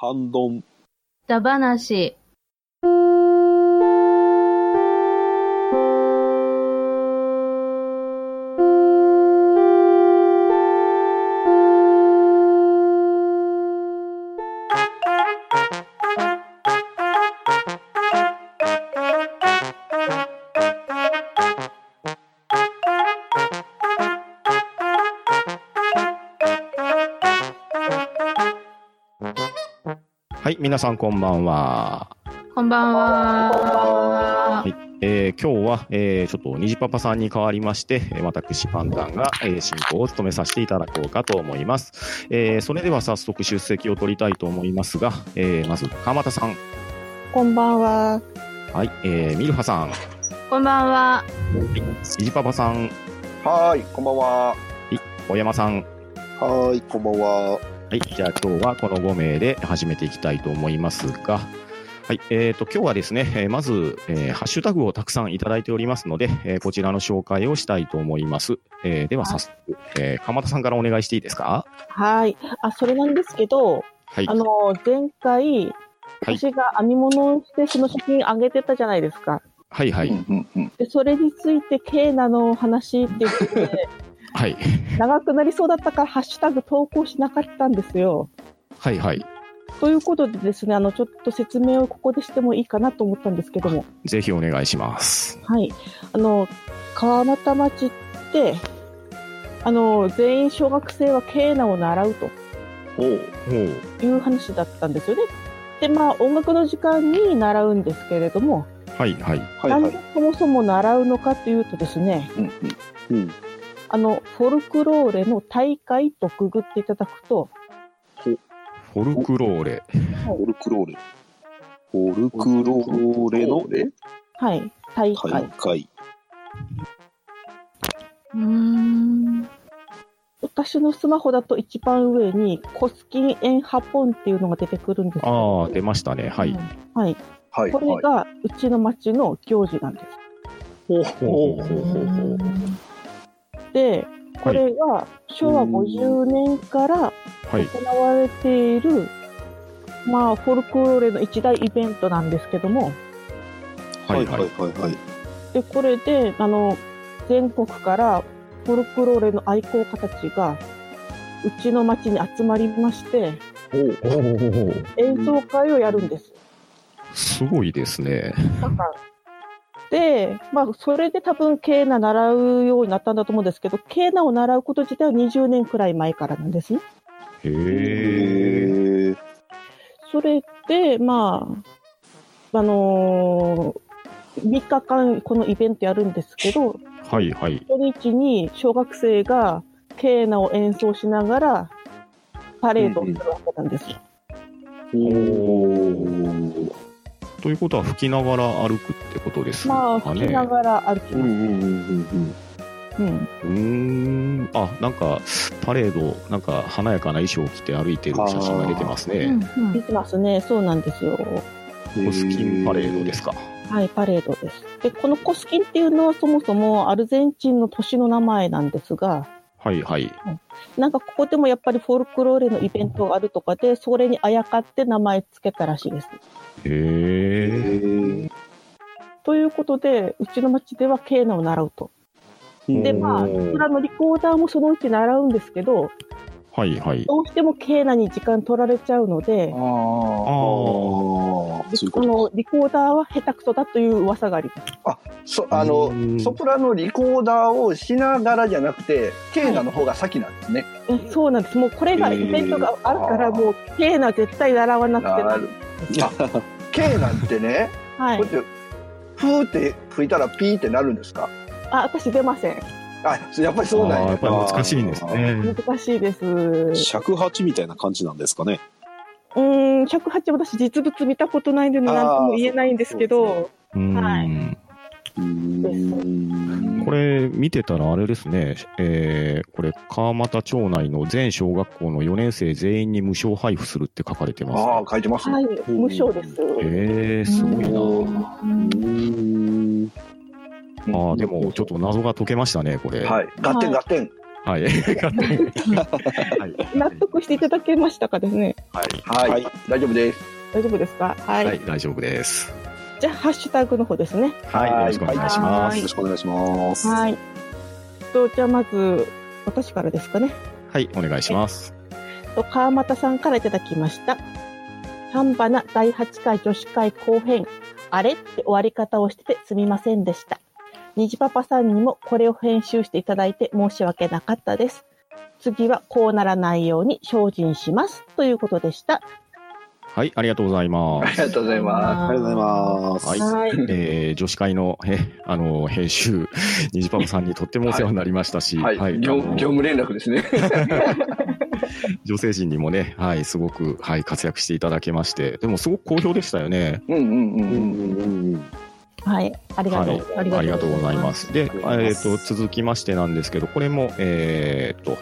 半ド皆さんこんばんは。こんばんは。えー今日は、えーちょっと虹パパさんに代わりまして、えー私パンダンが、えー進行を務めさせていただこうかと思います。えーそれでは早速出席を取りたいと思いますが、えーまず川又さん、こんばんは。はい、えーミルハさん、こんばんは。虹パパさん、はーい、こんばんは。小山さん、はーい、こんばんは。はい、じゃあ今日はこの5名で始めていきたいと思いますが、はい、えー、と今日はですね、えーまず、えーハッシュタグをたくさんいただいておりますので、えーこちらの紹介をしたいと思います。えーでは早速、えー、鎌田さんからお願いしていいですか？はい。あ、それなんですけど、はいあ。の、前回、はい私が編み物をしてその写真あげてたじゃないですか。はいはい。で、それについて、ケーナの話って言って、はい。長くなりそうだったから、ハッシュタグ投稿しなかったんですよ。はいはい。ということでですね、あの、ちょっと説明をここでしてもいいかなと思ったんですけども。ぜひお願いします。はい。あの、川俣町って、あの、全員小学生はケーナを習うと。おう。おいう話だったんですよね。で、まあ、音楽の時間に習うんですけれども、はいはい。はいはいなんで。そもそも習うのかというとですね、うんうん。うん。あの、フォルクローレの大会とくぐっていただくと、フォルクローレ。フォルクローレ。フォルクローレのはい、大会。大会。うーん。私のスマホだと一番上に、コスキンエンハポンっていうのが出てくるんですああ、出ましたね。はい。はい。はい。これはい。が、うちの町の行事なんです。ほうほうほうほうほうほうで、これが昭和50年からはい。行われている、まあ、フォルクローレの一大イベントなんですけども、はいはい。はいはい。で、これで、あの、全国からフォルクローレの愛好家たちが、うちの町に集まりまして、演奏会をやるんです。すごいですね。で、まあ、それで多分、ケーナ習うようになったんだと思うんですけど、ケーナを習うこと自体は20年くらい前からなんですね。へえ。それで、まあ、あのー3日間このイベントやるんですけど、はいはい。初日に小学生がケーナを演奏しながらパレードをするわけなんですよ。おということは吹きながら歩くってことですまあ、かね。吹きながら歩きうんうんます。うんうんうん。うーん。あ、なんか、パレード、なんか華やかな衣装を着て歩いてる写真が出てますね。うん見てますね。そうなんですよ。うん。コスキンパレードですか？はい、パレードです。で、このコスキンっていうのはそもそもアルゼンチンの都市の名前なんですが、はいはい。なんかここでもやっぱりフォルクローレのイベントがあるとかで、それにあやかって名前つけたらしいです。へえ。ということで、うちの町ではケーナを習うと。で、まあ、おーこちらのリコーダーもそのうち習うんですけど、はいはい。どうしてもケーナに時間取られちゃうので、ああ。のリコーダーは下手くそだという噂があります。そあのうんソプラノリコーダーをしながらじゃなくてケーナの方が先なんですね。えそうなんです。もうこれがイベントがあるから、もうケーナ絶対習わなくてななるケーナってね、はいこう。やってふーって吹いたらピーってなるんですか？あ、私出ません。あやっぱりそうなんややっ。ぱり難しいんですね。難しいです。う尺八みたいな感じなんですかね？ーん、尺八私実物見たことないので何とも言えないんですけど、うーんはいうんこれ見てたらあれですね、えー、これ川俣町内の全小学校の4年生全員に無償配布するって書かれてます、ああね。書いてますね。はい、無償です。えー、すごいな。うんああ、でもちょっと謎が解けましたね、これ。はい。ガテンガテン。はい。はい。納得していただけましたかですね。はい。はい、はい大丈夫です。大丈夫ですか？はい。はい、大丈夫です。じゃあ、ハッシュタグの方ですね。はい、よろしくお願いします。よろしくお願いします。はい。と、じゃあまず、私からですかね。はい、お願いします。と、川又さんからいただきました。半ばな第8回女子会後編。あれ？って終わり方をしててすみませんでした。虹パパさんにもこれを編集していただいて申し訳なかったです。次はこうならないように精進します。ということでした。はい、ありがとうございまありす。がとうございまありがとうございます。はいはい。えー女子会の、え、あの、編集、ニジパパさんにとってもお世話になりましたし、す。はい、業あの業務連絡ですね。女性陣にもね、はい、すごく、はい、活躍していただけまして、でもすごく好評でしたよね。うんうんうんうんうん。うんうんはい。ありがとう。はい、ありがとうございます。で、えっ、と、続きましてなんですけど、これも、えっ、と、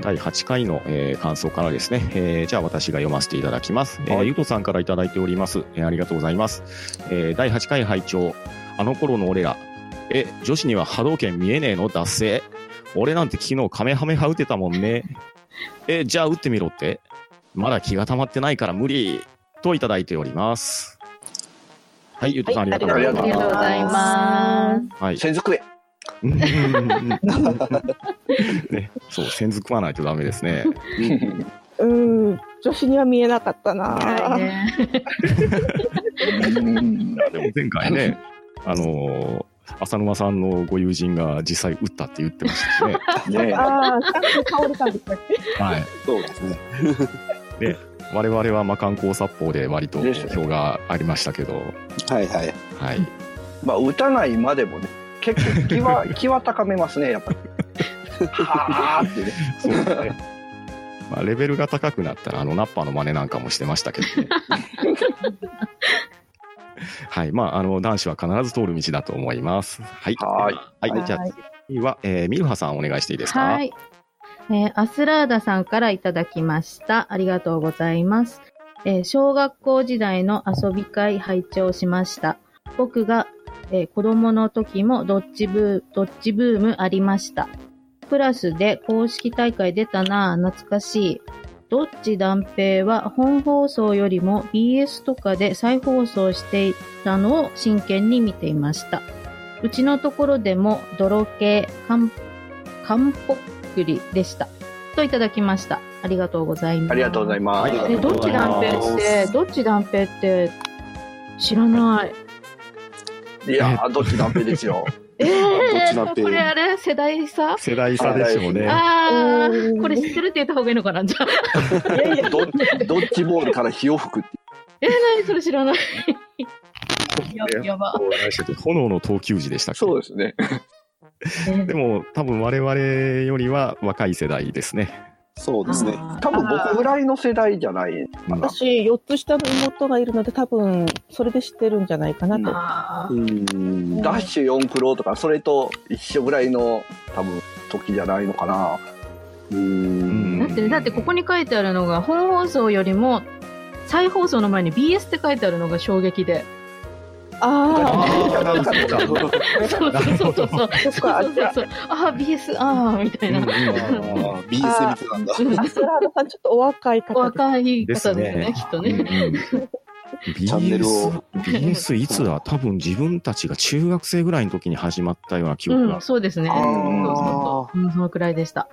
第8回の、えー感想からですね、えーじゃあ私が読ませていただきます。えーはいゆとさんからいただいております。えーありがとうございます。えー第8回拝聴あの頃の俺ら、え、女子には波動拳見えねえの？脱製俺なんて昨日カメハメハ打てたもんね。え、じゃあ打ってみろってまだ気が溜まってないから無理といただいております。はい、ゆとさん、はいありがとうございありがとうごまざいます。す。はい。専属へ。うんね、そう、線づくわないとダメですね。うーん。女子には見えなかったな、はいね。う んでも前回ね、あのー浅沼さんのご友人が実際打ったって言ってましたしね。ねああ、ちゃんと倒れたんでしたっけはい。そうですね。我々は魔漢光殺法で割と票がありましたけど、はいはい。はい。まあ、打たないまでもね、結構気は、気は高めますね、やっぱり。ってね。そうですね。まあ、レベルが高くなったら、あの、ナッパの真似なんかもしてましたけどね。はい。まあ、あの、男子は必ず通る道だと思います。はい。はいはい。はいじゃあ、次は、えー、ミルハさんお願いしていいですか？はい。えーアスラーダさんからいただきました。ありがとうございます。えー小学校時代の遊び会拝聴しました。僕が、えー子供の時もドッジブー、ドッジブームありました。クラスで公式大会出たなぁ、懐かしい。どっち断平は本放送よりも BS とかで再放送していたのを真剣に見ていました。うちのところでも泥系、かん、かんぽっくりでした。といただきました。ありがとうございます。ありがとうございます。はいえ、どっち断平って、どっち断平って、知らない。いやー、どっち断平ですよ。えどっちー、これあれ世代差？世代差でしょうね。あうー、んこれ知ってるって言った方がいいのかな？じゃあ。いやいや、どドッジボールから火を吹くってえー、何それ知らない。ややば。炎の投球時でしたっけ？そうですね。えーでも、多分我々よりは若い世代ですね。そうですね。多分僕ぐらいの世代じゃないかな。私、4つ下の妹がいるので、多分、それで知ってるんじゃないかなと。あうーん。ダッシュ4クロとか、それと一緒ぐらいの多分時じゃないのかな。うん。だって、だってここに書いてあるのが、本放送よりも、再放送の前に BS って書いてあるのが衝撃で。ああなんかそうそうそうそう。あ、そっか。あー、BS、あー、みたいな。あー BS で見てたんだ。あ、アスラーダさん、ちょっとお若い方おで若い方ですね、ねきっとね。チャンネルを BS, BS いつだ多分自分たちが中学生ぐらいの時に始まったような記憶がうん、。そうですね。あーそうそうそううん。そのくらいでした。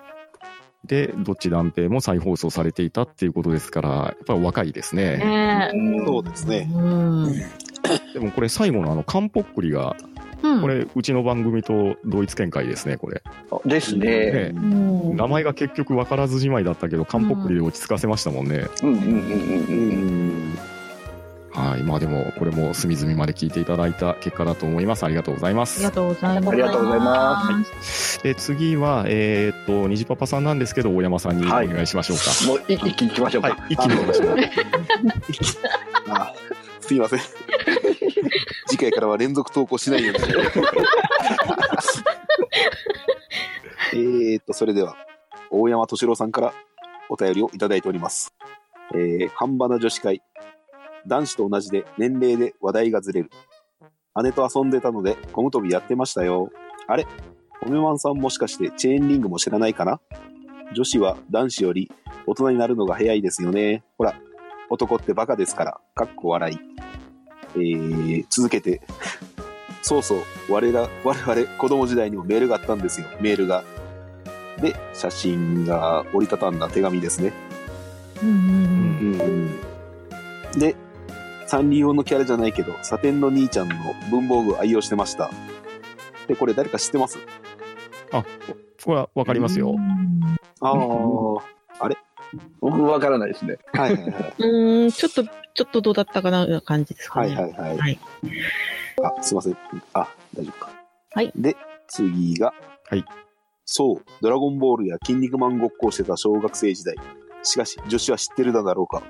で、どっち断平も再放送されていたっていうことですから、やっぱりお若いですね。ねえ。そうですね。うん。でもこれ最後のあの、カンポックリが、うん。これ、うちの番組と同一見解ですね、これ。ですね。ねうん名前が結局分からずじまいだったけど、カンポックリで落ち着かせましたもんね。うんうんうんううんん。はい。まあでも、これも隅々まで聞いていただいた結果だと思います。ありがとうございますありが。とうございます。ありがとうございますで、次は、えーっと、虹パパさんなんですけど、大山さんにお願いしましょうか。もう一一気に行きましょうか。はい、一気にお願いします。あすいません。次回からは連続投稿しないようにしよう。えーっと、それでは、大山敏郎さんからお便りをいただいております。えー、半ばな女子会。男子と同じで年齢で話題がずれる。姉と遊んでたので、ゴム跳びやってましたよ。あれ米マンさんもしかしてチェーンリングも知らないかな？女子は男子より大人になるのが早いですよね。ほら、男ってバカですから、かっこ笑い。えー、続けて、そうそう、我ら、我々子供時代にもメールがあったんですよ、メールが。で、写真が折りたたんだ手紙ですね。うんうんうん。で、サンリオのキャラじゃないけど、サテンの兄ちゃんの文房具愛用してました。で、これ誰か知ってます？これはわかりますよ。ああ、僕わからないですね。はいはいはい。うーん、ちょっと、ちょっとどうだったかないう感じですかはいね。はいはい。はいあ、すいません。あ、大丈夫か。はいで、次が、はい。そう、ドラゴンボールや筋肉マンごっこをしてた小学生時代。しかし、女子は知ってるだろうか。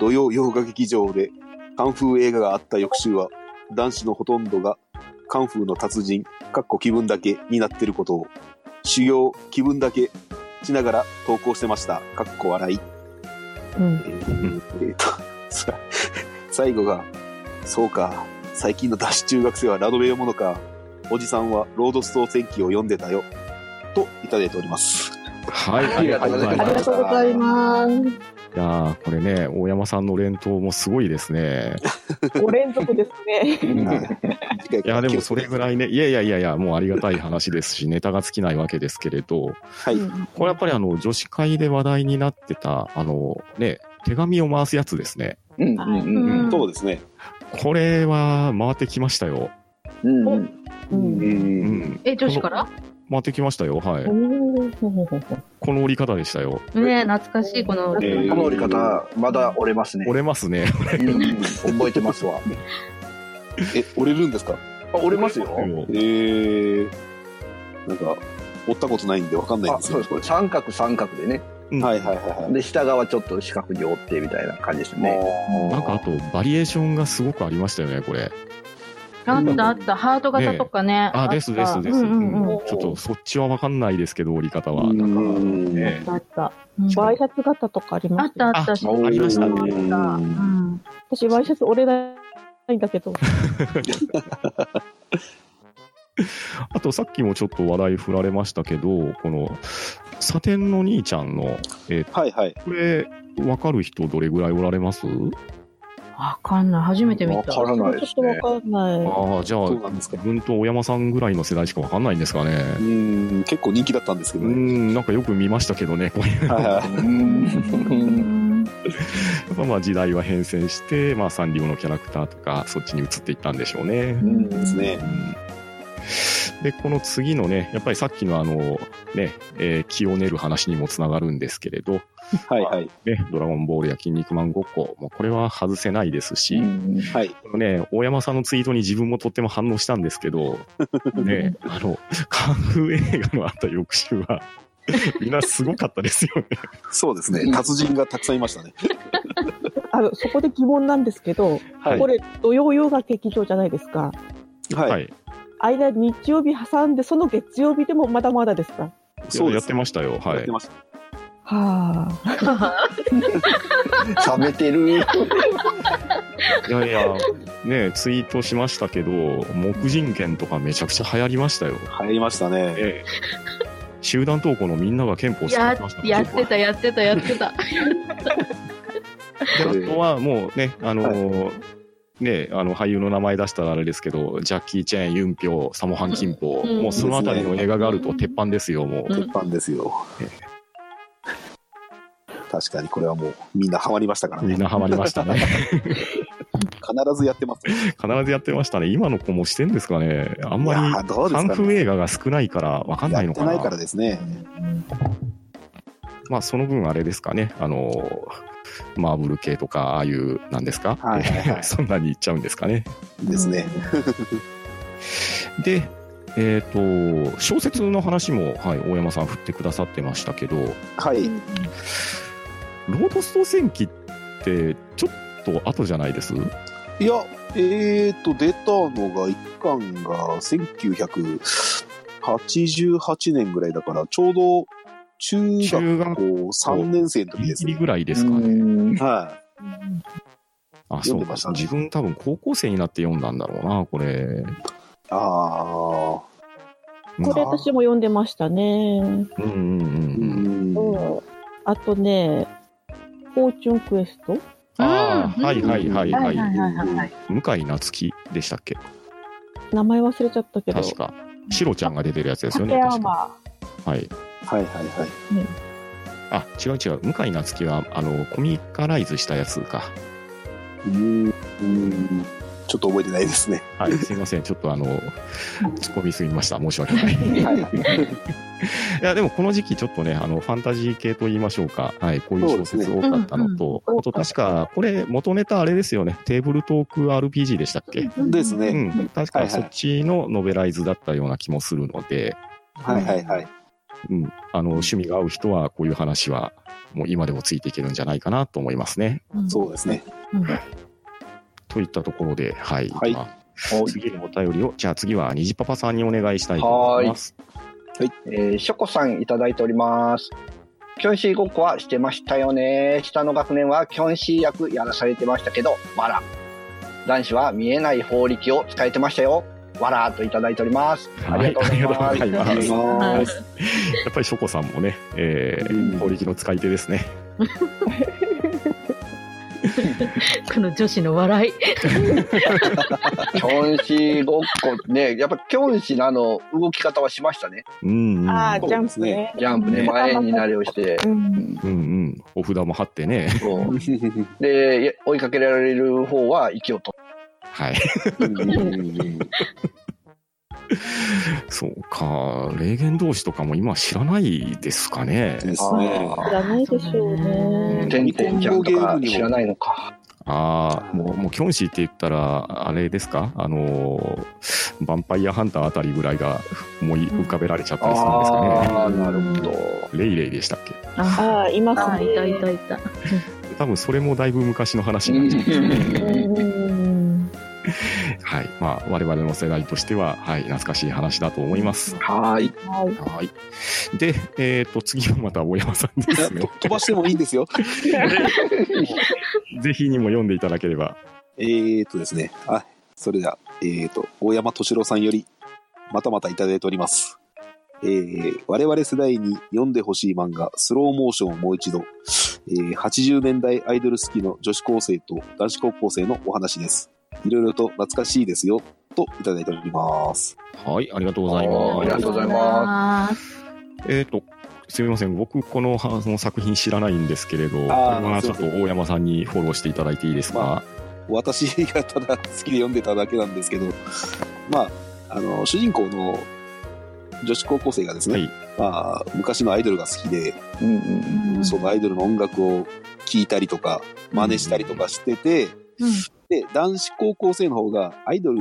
土曜洋画劇場でカンフー映画があった翌週は、男子のほとんどがカンフーの達人、かっこ気分だけになってることを、修行、気分だけしながら投稿してました。かっこ笑い。うん。えーえーと、さ最後が、そうか、最近の男子中学生はラノベ読むのか、おじさんはロードストー戦記を読んでたよ、といただいております。はい、ありがとうございますありがとうございます。いやーこれね、大山さんの連投もすごいですね。5連続ですね。いいや、でもそれぐらいね、いやいやいやいや、もうありがたい話ですし、ネタが尽きないわけですけれど、はい。これやっぱりあの、女子会で話題になってた、あの、ね、手紙を回すやつですね。うんうんうんそうですね。これは回ってきましたよ。うんうん。う。うん。うんん。え、女子から？回ってきましたよ。はいこの折り方でしたよ。ね懐かしい、この。えーこの折り方、まだ折れますね。折れますね。うんうん覚えてますわ。え、折れるんですか？あ折れますよ。えー、なんか、折ったことないんでわかんないんあ、ですよそうです。これ三角三角でね。はいはいはいはい。で、下側ちょっと四角に折ってみたいな感じですね。なんかあと、バリエーションがすごくありましたよね、これ。あったあった、ハート型とかね。あ、ったですですです。うんうんうん。うんちょっとそっちはわかんないですけど、折り方は。うなんか、んねあった。うんワイシャツ型とかありあますったあった。あありましたねうん私、ワイシャツ折れないんだけど。あとさっきもちょっと話題振られましたけど、この、サテンの兄ちゃんの、えーはいはい。これ、わかる人どれぐらいおられます？わかんない。初めて見わた。からないですちょっとわね。かんない。ああ、じゃあ、そうなんですか自分と小山さんぐらいの世代しかわかんないんですかね。うん、結構人気だったんですけうどね。ん、なんかよく見ましたけどね、こういう。はいはい。っぱまあ時代は変遷して、まあサンリオのキャラクターとか、そっちに移っていったんでしょうね。うんですね。で、この次のね、やっぱりさっきのあの、ね、えー気を練る話にもつながるんですけれど、はいはい。ね、ドラゴンボールや筋肉マンごっこ、もうこれは外せないですし、はい。ね、大山さんのツイートに自分もとっても反応したんですけど、ね、あの、カンフー映画のあった翌週は、みんなすごかったですよね。そうですね。達人がたくさんいましたね。あの、そこで疑問なんですけど、はいこれ、土曜洋画劇場じゃないですか。はい。はい。間、日曜日挟んで、その月曜日でもまだまだですか？そうやってましたよ。はいやって。ました。はあ。冷めてる。いやいや、ね、ツイートしましたけど、木人剣とかめちゃくちゃ流行りましたよ。流行りましたね。ええ集団登校のみんなが憲法してやましたやってた、やってた、やってた。であとはもうね、あのーね、あの俳優の名前出したらあれですけど、ジャッキー・チェーン、ユンピョウ、サモハン・キンポウ、うんもうそのあたりの映画があると鉄板ですよ、もう。うん鉄板ですよえ。確かにこれはもうみんなハマりましたからね。みんなハマりましたね。必ずやってます。必ずやってましたね。今の子もしてんですかね。あんまりいやーどうですカンかね。フー映画が少ないからわかんないのかな。ないからですね。まあその分あれですかね。あのーマーブル系とか、ああいう、なんですか、はいはいはい そんなにいっちゃうんですかね。ですね。で、えっ、と、小説の話も、はい、大山さん振ってくださってましたけど、はい。ロードスト戦記って、ちょっと後じゃないです？いや、えーと、出たのが、一巻が1988年ぐらいだから、ちょうど中中学学校3年生の時ですね。ぐらいですかね。はあ、そうかね自分多分高校生になって読んだんだろうな、これ。い。ああ。これ私も読んでましたね。うんうんうんううん。ん。うん。あとね、フォーチュンクエストああ、うんはいはいはいははいはいい。はいはい。向井夏樹でしたっけ？名前忘れちゃったけど。確か。シロちゃんが出てるやつですよ竹ね。確か山。はい。はいはいはい。あ、違う違う。向井夏樹は、あの、コミカライズしたやつか。うん。うんちょっと覚えてないですね。はい、すいません。ちょっとあの、突っ込みすぎました。申し訳ない。いはいはい。や、でもこの時期ちょっとね、あの、ファンタジー系と言いましょうか。はい、こういう小説多かったのと、うんうんあと確か、これ元ネタあれですよね。テーブルトーク RPG でしたっけ？ですね。うん。確かそっちのノベライズだったような気もするので、はいはいはい。うん。あの、趣味が合う人は、こういう話は、もう今でもついていけるんじゃないかなと思いますね。そうですね。うん。といったところで、はい。はいまあ次のお便りを、じゃあ次は虹パパさんにお願いしたいと思います。えー、ショコさんいただいております。キョンシーごっこはしてましたよね。下の学年はキョンシー役やらされてましたけど、わら。男子は見えない法力を使えてましたよ。わらといただいております。ありがとうございます。はいありがとうございはいやっぱりショコさんもね、えうんー、法力の使い手ですね。この女子の笑い。キョンシーごっこね、やっぱキョンシーのあの動き方はしましたね。うん、うん。ああ、ジャンプね。ジャンプね、前になりをして。うん。うんうん。お札も貼ってね。そうで、追いかけられる方は息を取はい。うんそうか。霊言同士とかも今知らないですかね。ですね。知らないでしょうね。てんてんちゃんとか知らないのか。ああ、もう、もう、キョンシーって言ったら、あれですか？あのー、ヴァンパイアハンターあたりぐらいが思い浮かべられちゃったりするんですかね。ああ、なるほど。レイレイでしたっけ？あああ、いまあ、すね。いたいたいた。多分それもだいぶ昔の話になっちゃう。うん。はい。まあ、我々の世代としては、はい、懐かしい話だと思います。はーい。はい。はい。で、えっ、と、次はまた大山さんですね。飛ばしてもいいんですよ。ぜひにも読んでいただければ。えーとですね。あ、それでは、えーと、大山敏郎さんより、またまたいただいております。えー、我々世代に読んでほしい漫画、スローモーションをもう一度、えー、80年代アイドル好きの女子高生と男子高校生のお話です。いろいろと懐かしいですよ、といただいております。はい、ありがとうございあーあります。がとうございますえっ、と、すみません。僕、このはその作品知らないんですけれど、これあーはちょっと大山さんにフォローしていただいていいですか、ま私がただ好きで読んでただけなんですけど、まあ、あの、主人公の女子高校生がですね、はい。まあ、昔のアイドルが好きで、うんうんうんそのアイドルの音楽を聴いたりとか、真似したりとかしてて、うんで、男子高校生の方がアイドル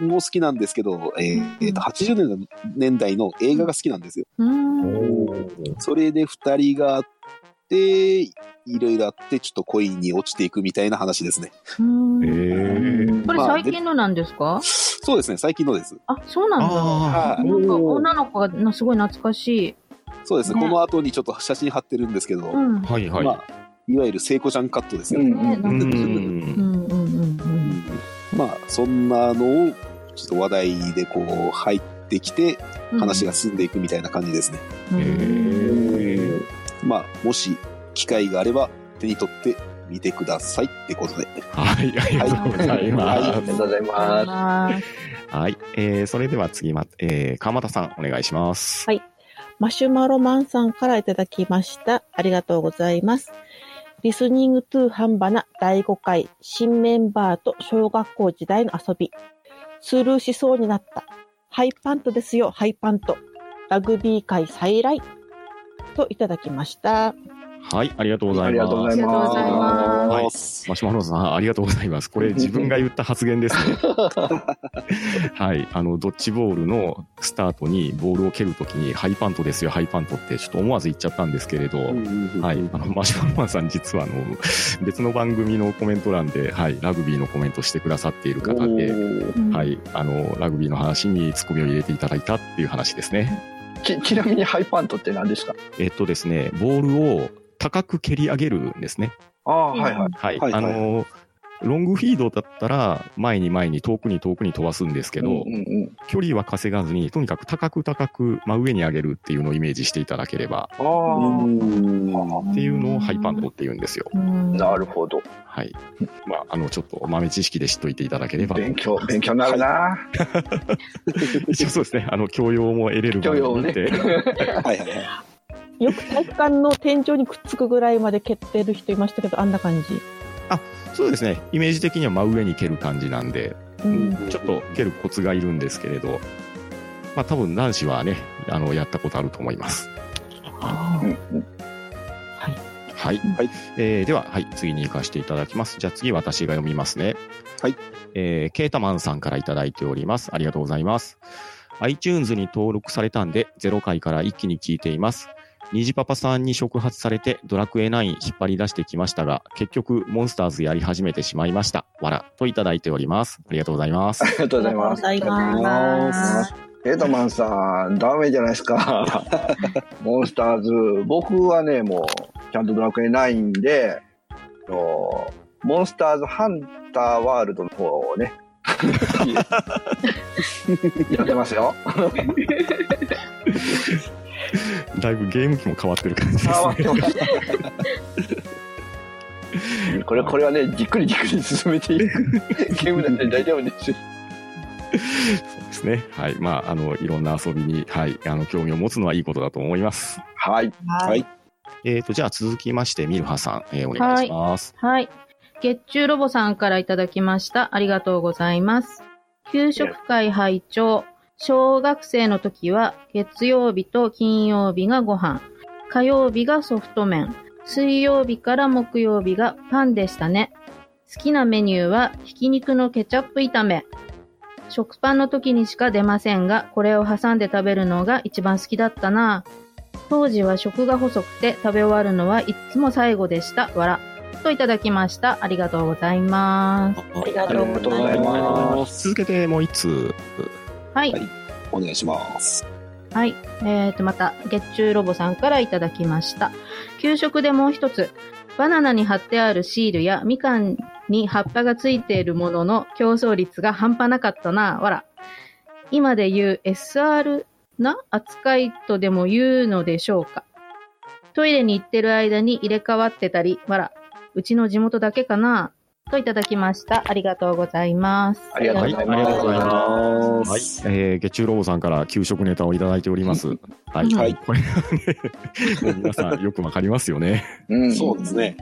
も好きなんですけど、えーえーと80年代の映画が好きなんですよ。うん。それで二人があって、いろいろあって、ちょっと恋に落ちていくみたいな話ですね。うんえー、これ最近のなんですか？そうですね、最近のです。あ、そうなんだ。あはいなんか女の子がなすごい懐かしい。そうですね、ねこの後にちょっと写真貼ってるんですけど、うん。あ、はいはい。まあ、いわゆる聖子ちゃんカットですよ。うんね、うんうんなんかうんうんうんうんまあ、そんなのを、ちょっと話題でこう、入ってきて、うん。話が進んでいくみたいな感じですね。まあ、もし、機会があれば、手に取ってみてくださいってことで。はい、ありがとうございます。ありがとうございます。あはい。えー、それでは次ま、えー、川又さん、お願いします。はいマシュマロマンさんからいただきました。ありがとうございます。リスニングトゥーハンバナ第5回新メンバーと小学校時代の遊び。スルーしそうになった。ハイパントですよ、ハイパント。ラグビー界再来。といただきました。はい、ありがとうございます。ありがとうございますはい。マシュマロさん、ありがとうございます。これ自分が言った発言ですね。はい。あの、ドッジボールのスタートにボールを蹴るときに、ハイパントですよ、ハイパントって、ちょっと思わず言っちゃったんですけれど、はい。あの、マシュマロさん実は、あの、別の番組のコメント欄で、はい、ラグビーのコメントしてくださっている方で、ーはい。あの、ラグビーの話にツッコミを入れていただいたっていう話ですね。ち、ちなみにハイパントって何ですか？えっとですね、ボールを高く蹴り上げるんですね。ああ、はいはい。はい。はいあの、ロングフィードだったら、前に前に遠くに遠くに飛ばすんですけど、うんうん距離は稼がずに、とにかく高く高く真上に上げるっていうのをイメージしていただければ、うん。うあんっていうのをハイパントって言うんですよ。あ、なるほど。はい。まあ、あの、ちょっと豆知識で知っといていただければ。勉強、勉強になるな。一応そうですね。あの、教養も得れる教養をね場合で、はいはいはい。よく体育館の天井にくっつくぐらいまで蹴ってる人いましたけど、あんな感じ。そうですね。イメージ的には真上に蹴る感じなんで、うん。ちょっと蹴るコツがいるんですけれど、まあ多分男子はね、あの、やったことあると思います。あうんうんはい。はいえーでは、はい、次に行かせていただきます。じゃあ次私が読みますね。はい。えーケータマンさんからいただいております。ありがとうございます。iTunes に登録されたんで、0回から一気に聞いています。虹パパさんに触発されてドラクエ9引っ張り出してきましたが、結局モンスターズやり始めてしまいました。わら、といただいております。ありがとうございます。ありがとうございます。ありがとうございます。エドマンさん、ダメじゃないですか。モンスターズ。僕はね、もう、ちゃんとドラクエ9で、あのモンスターズハンターワールドの方をね、やってますよ。だいぶゲーム機も変わってる感じですあね。これ、これはね、じっくりじっくり進めていく ゲームなんで大丈夫ですよ。そうですね。はい。まあ、あの、いろんな遊びに、はい、あの、興味を持つのはいいことだと思います。はい。はい。えっ、と、じゃあ続きまして、ミルハさん、えーお願いします。はい。月中ロボさんからいただきました。ありがとうございます。給食会拝聴小学生の時は月曜日と金曜日がご飯、火曜日がソフト麺、水曜日から木曜日がパンでしたね。好きなメニューはひき肉のケチャップ炒め。食パンの時にしか出ませんが、これを挟んで食べるのが一番好きだったな。当時は食が細くて食べ終わるのはいつも最後でした。わら。といただきました。ありがとうございます。ありがとうございありがとうございま。ます続けてもう一通。はい。はいお願いします。はい。えーと、また、月中ロボさんからいただきました。給食でもう一つ、バナナに貼ってあるシールやみかんに葉っぱがついているものの競争率が半端なかったな。わら。今で言う SR な扱いとでも言うのでしょうか。トイレに行ってる間に入れ替わってたり、わら。うちの地元だけかなといただきました。ありがとうござざいます。ありがとうございますはいありがとうございますはい。えー、月中ロボさんから給食ネタをいただいております。はい。はいこれはね、も う皆さんよくわかりますよね。うん。そうですね。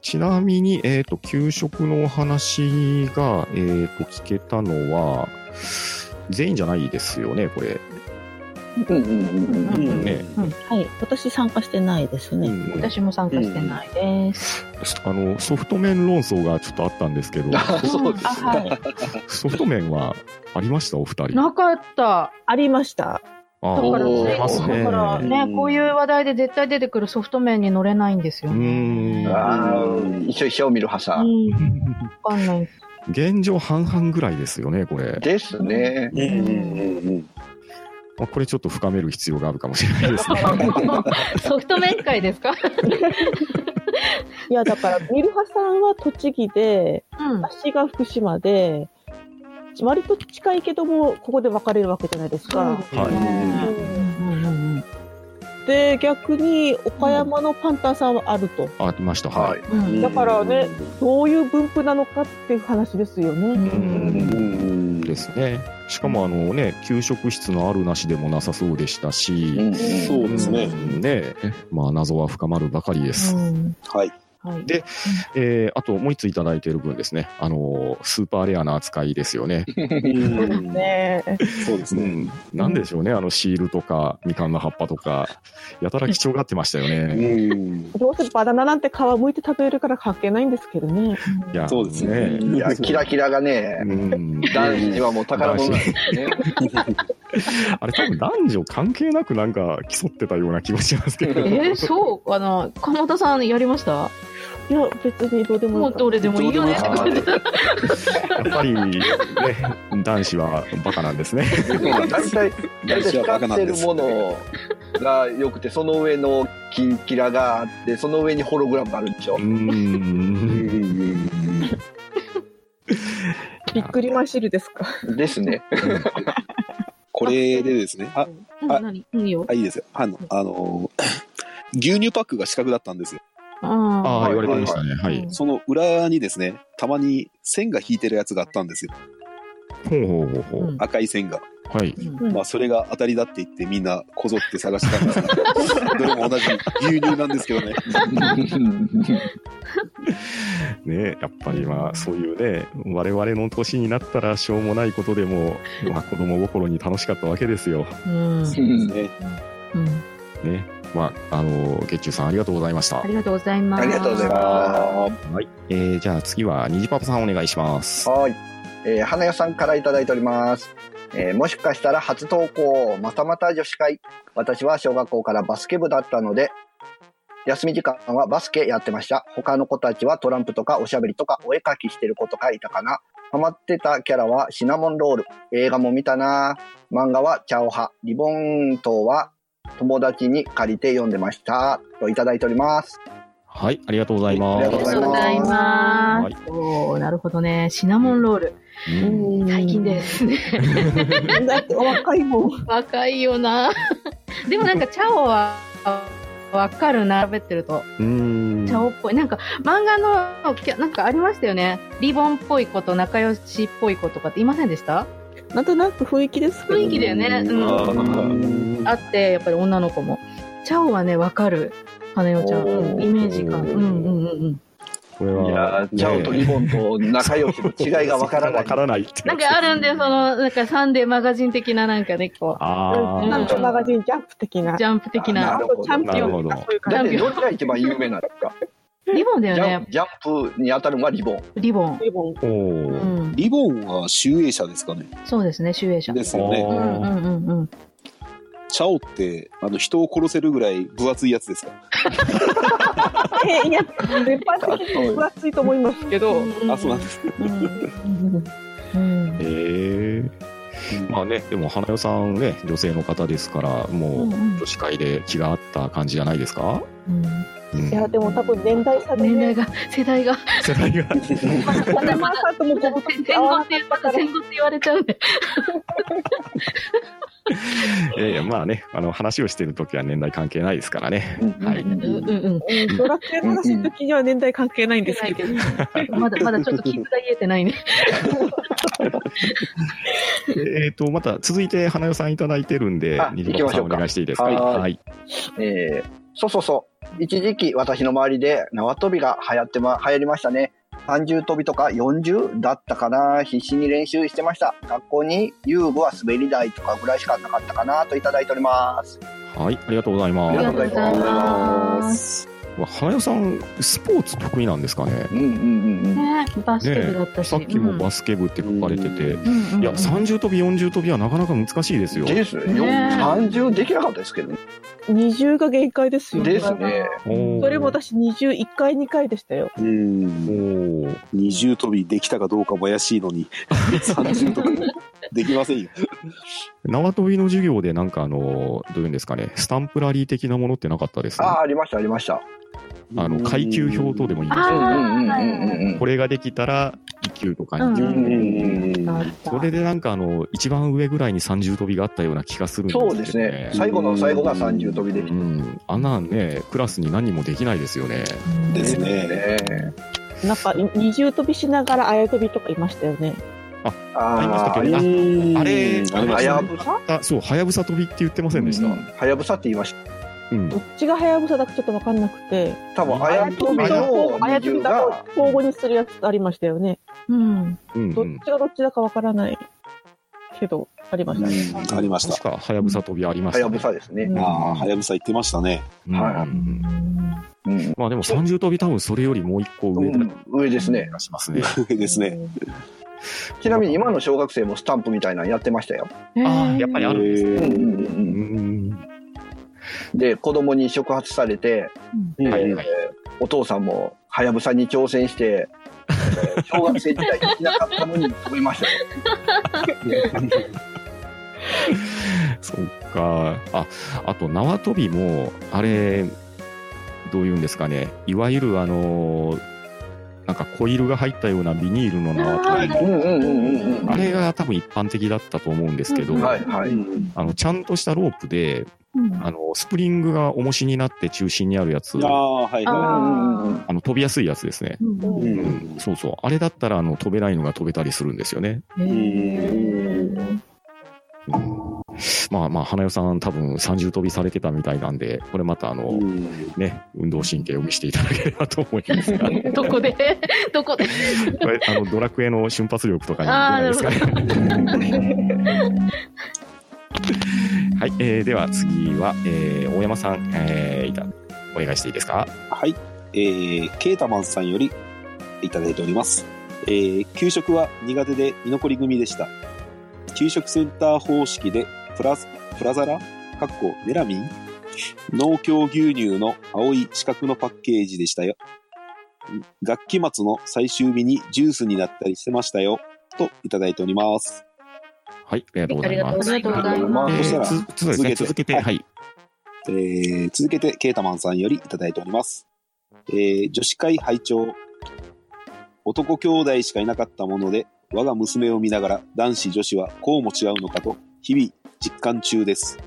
ちなみに、えっ、と、給食のお話が、えっ、と、聞けたのは、全員じゃないですよね、これ。私参加してないですね。うん私も参加してないです。あの、ソフト麺論争がちょっとあったんですけど、あそうですあ、はい。ソフト麺はありました、お二人。なかった。ありました。あだから、だからね、こういう話題で絶対出てくるソフト麺に乗れないんですうよね。一緒一緒見る派さ。うん。わかんない。現状半々ぐらいですよね、これ。ですね。うんうんうんまあ、これちょっと深める必要があるかもしれないですね。ソフト麺会ですか？いや、だから、ミルハさんは栃木で、うん。私が福島で、割と近いけども、ここで分かれるわけじゃないですか。で、逆に岡山のパンタンさんはあると。ありました、ははいだからね、どういう分布なのかっていう話ですよね。うんうんですね。しかもあのね、給食室のあるなしでもなさそうでしたし、うんそうですね。うんねまあ謎は深まるばかりです。うんはい。はい。でえーあともう一ついただいている分ですね、あのースーパーレアな扱いですよね。うんねそうですね。うん、なんでしょうね、あのシールとか、みかんの葉っぱとか、やたら貴重がってましたようね。ん。どうせバナナなんて皮むいて食べるから関係ないんですけどね。いやそうですね。いや、キラキラがねう、ん、男子にはもう宝物なんですね。あれ多分男女関係なくなんか競ってたような気もしますけど。えー、そうかな鎌田さんやりました？いや、別にどうでももうどれでもいいよねってどう感じやっぱりね、男子はバカなんですね。大体、大体光ってるものが良くて、その上のキンキラがあって、その上にホログラムがあるんでしょう。ん。作りましるですか？ですね。これでですね、あ、うん、あ何いいよあ。いいですよ。あの、あのー牛乳パックが四角だったんですよ。あああ、言われてましたね。はい。その裏にですね、たまに線が引いてるやつがあったんですよ。ほうほうほうほう。うん赤い線が。はい。うんまあ、それが当たりだって言ってみんなこぞって探したんですが、どれも同じ牛乳なんですけどね。ねやっぱりまあ、そういうね、我々の年になったらしょうもないことでも、まあ子供心に楽しかったわけですよ。うん。ねうん。ね。まあ、あの、月中さんありがとうございましたあ。りがとうございます。ありがとうございまはい。えー、じゃあ次は、虹パパさんお願いしますす。。はい。えー花代さんからいただいております。えーもしかしたら初投稿、またまた女子会。私は小学校からバスケ部だったので、休み時間はバスケやってました。他の子たちはトランプとかおしゃべりとかお絵描きしてる子とかいたかな。ハマってたキャラはシナモンロール。映画も見たな。漫画はチャオハ。リボン島は友達に借りて読んでました。といただいております。はい、ありがとうございます。ありがとうございまはいす。おーなるほどね。シナモンロール。うん最近で。すね。だってお若いもん。若いよな。でもなんか、チャオは、わかるな、喋ってると。うん。チャオっぽい。なんか、漫画の、なんかありましたよね。リボンっぽい子と仲良しっぽい子とかっていませんでした？なんとなく雰囲気ですけど雰囲気だよね。うん。あって、やっぱり女の子も。チャオはね、わかる。花代ちゃん。イメージ感。うんうんうんうん。これいやチャオとリボンと仲良しの違いがわからないわ。からないってなんかあるんで、その、なんかサンデーマガジン的ななんかね、こああ、なんとマガジンジャンプ的なう、ジ。ャンプ的あなあ。とチャンピオンとかそういう感だってどれが一番有名なんですか？リボンだよジャねン。ジャンプに当たるのはリボン。リボン。じ。リボン。おーうん。リボンは集英社ですかね。そうですね、集英社。ですよね。うんうんうんうん。チャオって、あの、人を殺せるぐらい分厚いやつですかえいや、全般的に分厚いと思いますけど、あ、そうなんです。うんうんええまあね、でも花代さんね、女性の方ですから、もううんうん女子会で気が合った感じじゃないですか、うんうんいや、でも多分年代差でね、年代が、世代が、世代が。まだまだ、さんとも戦後って戦後って言われちゃうんで。ええまあね、あの話をしてるときは年代関係ないですからね。はいうんうんうん。うんドラクエの話の時には年代関係ないんですけど、まだ、まだちょっと傷が癒えてないね。えっと、また続いて花代さんいただいてるんであ、にじまさんお願いしていいですか？はいはい。えー、そうそうそう。一時期私の周りで縄跳びが流行ってま、流行りましたね。30跳びとか40だったかな。必死に練習してました。学校に遊具は滑り台とかぐらいしかなかったかなといただいております。はい、ありがとうございあまりがす。とうございます。花代さん、スポーツ得意なんですかね？うんうんうんうん。ねバスケ部だったし。さっきもバスケ部って書かれてて、うんいや、30跳び、40跳びはなかなか難しいですよ。ですよ。ね30できなかったですけどね。20が限界ですよ。ですね。それも私21回、2回でしたよ。うん。二重跳びできたかどうかも怪しいのに、三重跳びできませんよ。縄跳びの授業でなんかあの、どういうんですかね、スタンプラリー的なものってなかったですああ、ありました、ありました。あの、階級表とでもいいんですあけど。これができたら1級とか2級。うんうんあったそれでなんかあの、一番上ぐらいに30跳びがあったような気がするんですけど、そうですね。最後の最後が30跳びできた。うん。あんなんね、クラスに何人もできないですよね。ですね。ねなんか二重跳びしながらあや跳びとかいましたよね。あありましたああれはやぶさあ、そう、はやぶさ跳びって言ってませんでした？うんはやぶさって言いました。うんどっちがはやぶさだかちょっとわかんなくて、多分、あやぶ跳びあやのあや跳20びだとが、交互にするやつありましたよね。うん。どっちがどっちだかわからないけど、ありましたね。うんありました確。か、はやぶさ跳びありまはやしたね。ぶさですね。うんああ、はやぶさ言ってましたね。うんはいうんうん。まあでも30跳び多分それよりもう一個上だうん上ですね気。がしますね。ですね。ちなみに今の小学生もスタンプみたいなのやってましたよ。ああ、やっぱりあるんですね。うんうんうん。で、子供に触発されて、はいはい。お父さんもはやぶさに挑戦して、えー小学生時代できなかったのに飛びましたよ。そうか。あ、あと縄跳びも、あれ、どういうんですかね。いわゆるあの、なんかコイルが入ったようなビニールの縄跳び。うんうんうんうんうん。あれが多分一般的だったと思うんですけど、あの、ちゃんとしたロープで、うん。あの、スプリングが重しになって中心にあるやつ、ああ、はい。あの、飛びやすいやつですね。うんそうそう。あれだったら、あの、飛べないのが飛べたりするんですよね。へーまあまあ、花代さん多分30飛びされてたみたいなんで、これまたあの、うんね、運動神経を見せていただければと思いますが、どこで？どこで？これ、あの、ドラクエの瞬発力とかに出ないですかね。はい、えー、では次は、えー、大山さん、えー、いた、お願いしていいですか？はい。えー、ケータマンさんよりいただいております。えー、給食は苦手で居残り組でした。給食センター方式でプラス、プラザラ？かっこメラミン？農協牛乳の青い四角のパッケージでしたよ。学期末の最終日にジュースになったりしてましたよ。といただいております。はい、ありがとうございます。ありがとうございますえそしたらーつそうですね、続けて、はい。えー続けて、ケータマンさんよりいただいております。えー女子会拝聴男兄弟しかいなかったもので、我が娘を見ながら男子女子はこうも違うのかと、日々実感中です。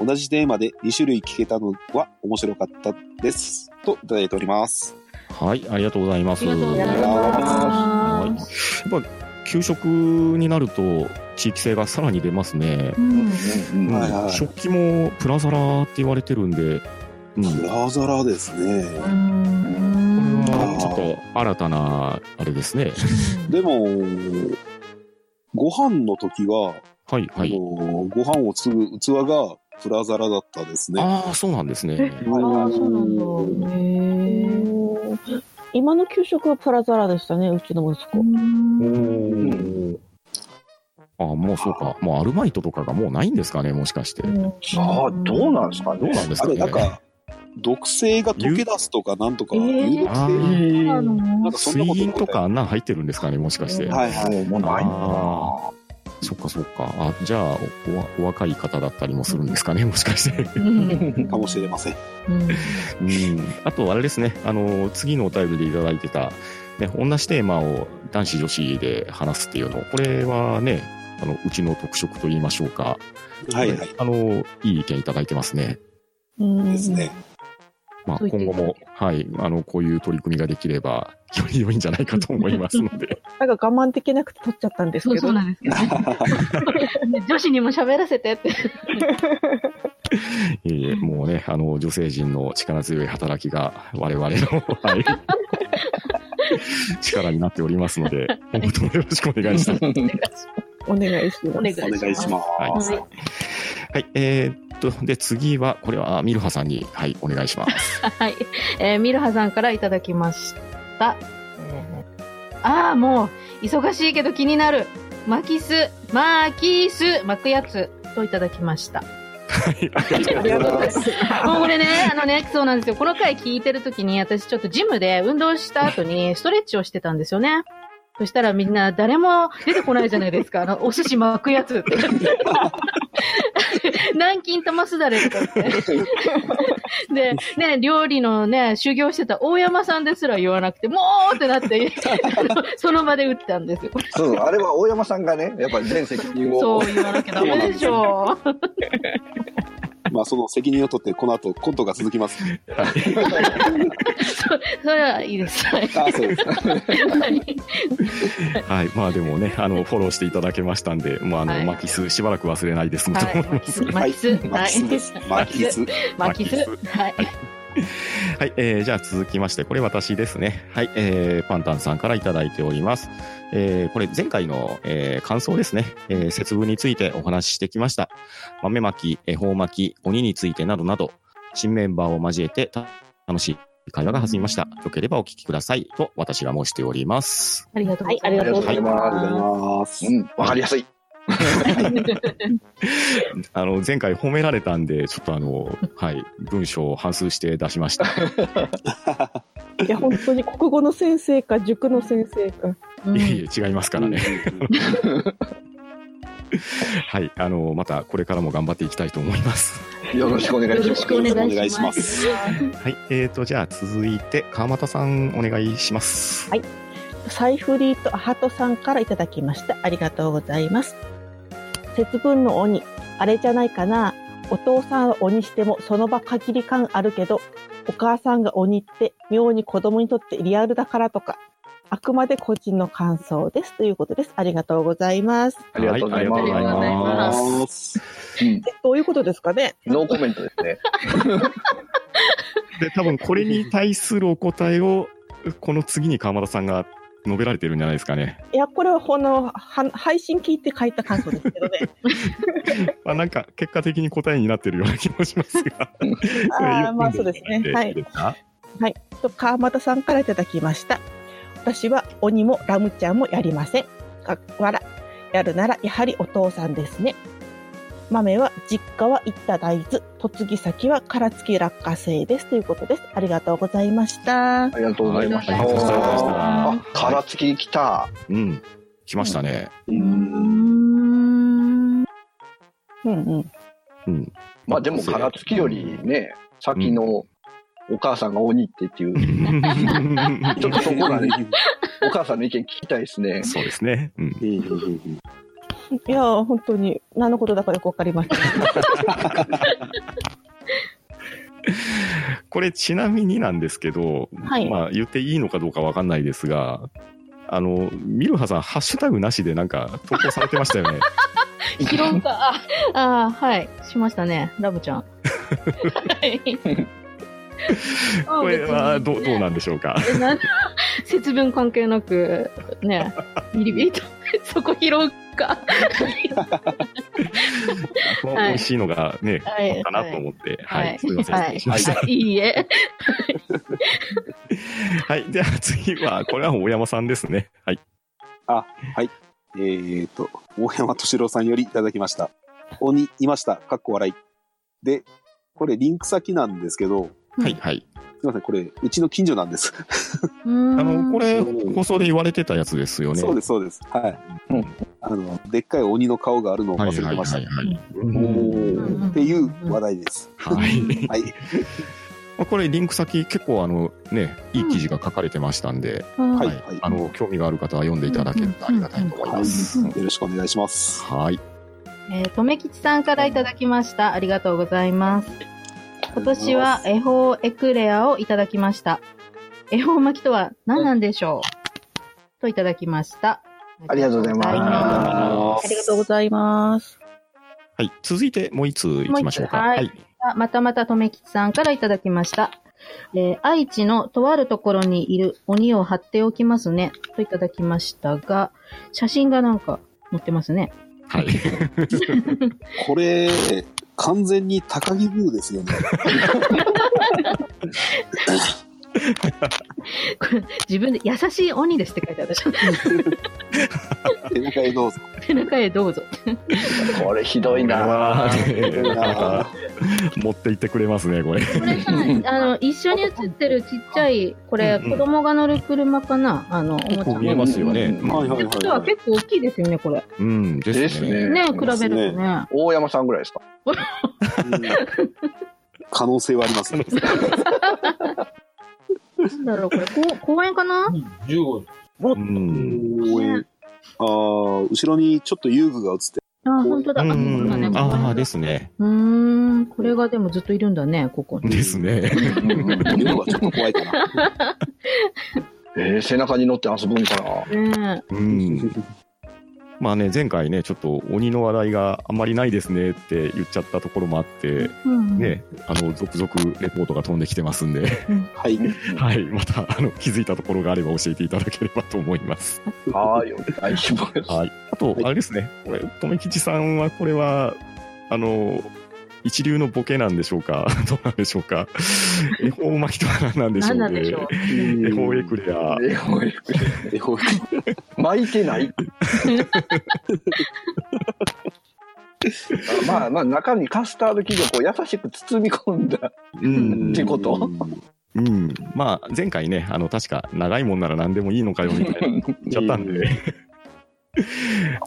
同じテーマで2種類聞けたのは面白かったです。といただいております。はい、ありがとうございます。ありがとうございやます。っぱ、給食になると、地域性がさらに出ますね。食器もプラザラって言われてるんで、うん、こプラザラですね。うんれはちょっと新たな、あれですね。でも、ご飯の時は、はい、はい。あのご飯を継ぐ器がプラザラだったですね。ああ、そうなんですね。ああ、そうなんだ。今の給食はプラザラでしたね、うちの息子。おーああ、もうそうか。もうアルバイトとかがもうないんですかね、もしかして。どさあ、どうなんですかうね。あれ、なんですかね。なんか、毒性が溶け出すとかなんとか、えー有毒なんかそんなこと水銀とかあんなん入ってるんですかね、もしかして。はいはい。もうないそっかそっか。あ、じゃあお、お若い方だったりもするんですかね、もしかして。うんかもしれません。うんうん。あと、あれですね、あの、次のお便りでいただいてた、ね、同じテーマを男子女子で話すっていうの、これはね、あの、うちの特色と言いましょうか。はいはい。あの、いい意見いただいてますね。うんですね。まあ、今後も、はい、あの、こういう取り組みができれば、より良いんじゃないかと思いますので。なんか我慢できなくて取っちゃったんですそうけど。そうなんですけどね。女子にも喋らせてって。えーもうね、あの、女性陣の力強い働きが我々の、はい、力になっておりますので、今後ともよろしく。お願いします。お願いします。お願いします。はいはい、えーっと、で、次は、これは、ミルハさんに、はい、お願いします。はい。えーミルハさんからいただきました。えーああ、もう、忙しいけど気になる。巻きす、巻きす、巻くやつ、といただきました。はい、ありがとうございありがとうございま。ますす。もうこれね、あのね、そうなんですよ。この回聞いてる時に、私ちょっとジムで運動した後にストレッチをしてたんですよね。そしたらみんな誰も出てこないじゃないですか。あの、お寿司巻くやつって。南京玉すだれとか言って。で、ね、料理のね、修行してた大山さんですら言わなくて、もうってなって、その場で打ったんですよ。そう、あれは大山さんがね、やっぱり全責任を。そう言わなきゃダメでしょ。まあ、その責任を取って、この後、コントが続きます。それはいいです。はい。あ、そうです。はいはい、まあでもね、あの、フォローしていただけましたんで、まあ、あの、はいマキス、しばらく忘れないですと思います。マキス。マキスです。マキス。マキス。はい。はい、えー、じゃあ続きまして、これ私ですね。はい、えー、パンタンさんからいただいております。えー、これ前回の、えー、感想ですね。えー、節分についてお話ししてきました。豆巻き、恵方巻き、鬼についてなどなど、新メンバーを交えてた楽しい会話が弾みました。よければお聞きください。と私が申しております。ありがとうございます。はいありがとうございありがとうございまます。うん、わかりやすい。あの、前回褒められたんで、ちょっとあの、はい、文章を反数して出しました。いや、本当に国語の先生か、塾の先生か。す。いえいえ、違いますからね。はい、あの、またこれからも頑張っていきたいと思います。よろしくお願いします。よろしくお願いします。はい、えーと、じゃあ続いて、川又さんお願いします。はいサイフリーとアハトさんからいただきました。ありがとうございます。節分の鬼、あれじゃないかな。お父さんは鬼してもその場限り感あるけど、お母さんが鬼って妙に子供にとってリアルだからとか、あくまで個人の感想です。ということです。ありがとうございます。ありがとうございます。どういうことですかね？ノーコメントですね。で、多分これに対するお答えを、この次に川又さんが述べられてるんじゃないですかね。いや、これはこの、は配信聞いて書いた感想ですけどね。まあ、なんか、結果的に答えになってるような気もしますが。あーまあそうですね。はいいい。と川又さんからいただきました。私は鬼もラムちゃんもやりません。かわら。やるならやはりお父さんですね。豆は実家は行った大豆、嫁ぎ先は殻付き落花生ですということです。ありがとうございました。ありがとうございました。あ殻付き来た。うん。来ましたね。うん。うんうん。うん。まあでも殻付きよりね、先のお母さんが鬼ってっていう、ちょっとそこがね、お母さんの意見聞きたいですね。そうですね。うん。いやー、本当に何のことだかよくわかりました。これちなみになんですけど、はいまあ言っていいのかどうかわかんないですが、あの、ミルハさん、ハッシュタグなしでなんか投稿されてましたよね。拾うか。ああー、はい。しましたね。ラブちゃん。はい。これはどうどうなんでしょうか。節分関係なく、ね、ビリビリと、そこ拾うか。美味しいのがね、はいかなと思って、は、はいいすみません、はいしました。いいえ。はい、じゃあ次は、これは大山さんですね。はい。えーと、大山敏郎さんよりいただきました。鬼いました。かっこ笑い。で、これリンク先なんですけど、はい、はい。すいません、これ、うちの近所なんです。あのこれ、放送で言われてたやつですよね。そうです、そうです。はい。うんあの、でっかい鬼の顔があるのを忘れてました。はい、はい。おーっていう話題です。はい。はい。まあこれ、リンク先、結構、あの、ね、いい記事が書かれてましたんで、ははい。はいはい。あの、興味がある方は読んでいただけるとありがたいと思います。よろしくお願いします。はい。えー、とめきちさんからいただきました。ありがとうございます。今年は恵方エクレアをいただきました。恵方巻きとは何なんでしょう？といただきました。ありがとうございますありがとうございます。はい。続いて、もう一通いきましょうか。もう一つはいまたまたとめきちさんからいただきました。えー愛知のとあるところにいる鬼を貼っておきますね。といただきましたが、写真がなんか載ってますね。はい。これ、完全に高木ブーですよね。自分で優しい鬼ですって書いてあるでしょ。背中へどうぞ。背中へどうぞ。これひどいな。持って行ってくれますね、これ。これさ、あの、一緒に写ってるちっちゃい、これ、子供が乗る車かな？あの、おもちゃの。見えますよね。うんはいはい実は結構大きいですよね、これ。うん、ですね。ねね、比べるとね。大山さんぐらいですか？うん可能性はありますね。なんだろう、これ、こう公園かな？15うん。応援。あー後ろにちょっと遊具が映って、あ、本当だ。あ、うそうだね。ああ、ですね。うーん、これがでもずっといるんだね、ここに。ですね。夜はちょっと怖いかな。えー、背中に乗って遊ぶんかな。ねうん。まあね、前回ね、ちょっと鬼の話題があんまりないですねって言っちゃったところもあって、うん。ね、あの、続々レポートが飛んできてますんで、はい。はい、また、あの、気づいたところがあれば教えていただければと思います。はい、お願いします。はい。あと、あれですね、これ、留吉さんは、これは、あの、一流のボケなんでしょうか？どうなんでしょうか？恵方巻きとは何なんでしょう何なんでしょう？恵方エクレア。えほい絵本巻いてない？あ まあまあ中にカスタード生地をこう優しく包み込んだ。うんってこと？うん。まあ、前回ね、あの、確か、長いもんなら何でもいいのかよ、みたいな言っちゃったんで。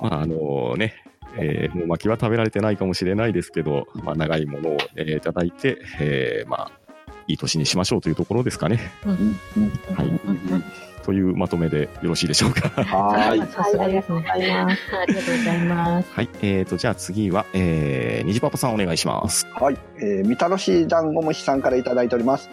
まあ、あのね、えー、もう巻きは食べられてないかもしれないですけど、まあ、長いものを、えーいただいて、えーまあ、いい年にしましょうというところですかね。うんはい。うんというまとめでよろしいでしょうか。はーい。ありがとうございます。ありがとうございます。はい。えーと、じゃあ次は、えー、にじパパさんお願いします。はい。えー、みたらしダンゴムシさんからいただいております。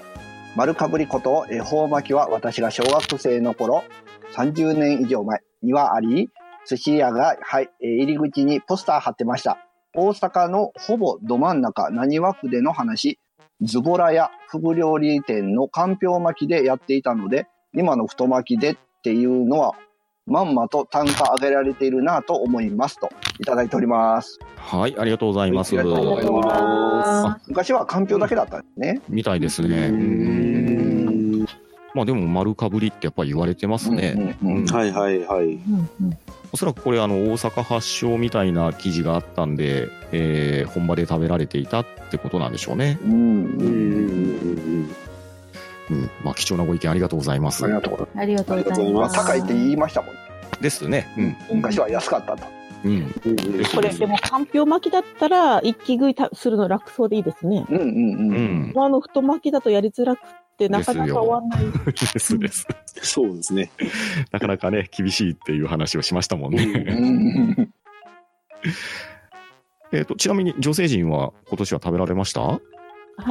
丸かぶりこと恵方巻きは私が小学生の頃、30年以上前にはあり、寿司屋が、はい、えー入り口にポスター貼ってました。大阪のほぼど真ん中、何和区での話、ズボラやフグ料理店のかんぴょう巻きでやっていたので、今の太巻きでっていうのは、まんまと単価上げられているなと思いますと、いただいております。はい。ありがとうございます。ありがとうございあ昔はかんぴょうだけだったんですね。みたいですうね。んまあでも丸かぶりってやっぱり言われてますね。はいはいはい。うんうんおそらくこれあの大阪発祥みたいな記事があったんで、えー本場で食べられていたってことなんでしょうね。うんうんうんうんうん。まあ貴重なご意見ありがとうございますあり。がとうございありがとうございありがとうございまます。ます。高いって言いましたもん。ですね。うん。昔は安かったと。うん。これ、でも、かんぴょう巻きだったら、一気食いたするの楽そうでいいですね。うんうんううん。ん。あの、太巻きだとやりづらくて、なかなか終わんない。ですです。そうですね。なかなかね、厳しいっていう話をしましたもんうね。うんえっと、ちなみに女性陣は今年は食べられました？は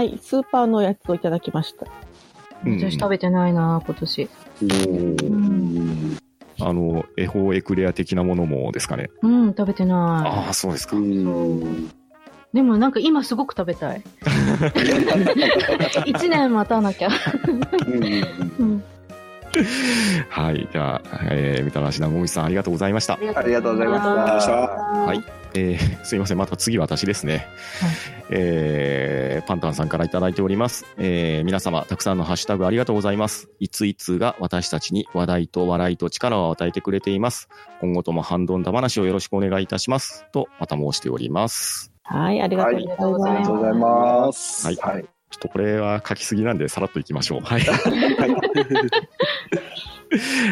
い、スーパーのやつをいただきました。うん私食べてないな、今年。うんあの、恵方エクレア的なものもですかね。うん、食べてなああ、そうですか。うんい。でもなんか今すごく食べたい。一年待たなきゃ。うんはい。じゃあ、えー、みたらしなごみさんありがとうございました。ありがとうございましたはい。えーすいません。また次私ですね。えーパンタンさんからいただいております。えー皆様、たくさんのハッシュタグありがとうございます。いついつが私たちに話題と笑いと力を与えてくれています。今後ともハンドンダ話をよろしくお願いいたします。と、また申しております。はい、ありがとうございあます。りがとうございます。はいはい。ちょっとこれは書きすぎなんで、さらっといきましょう。はい。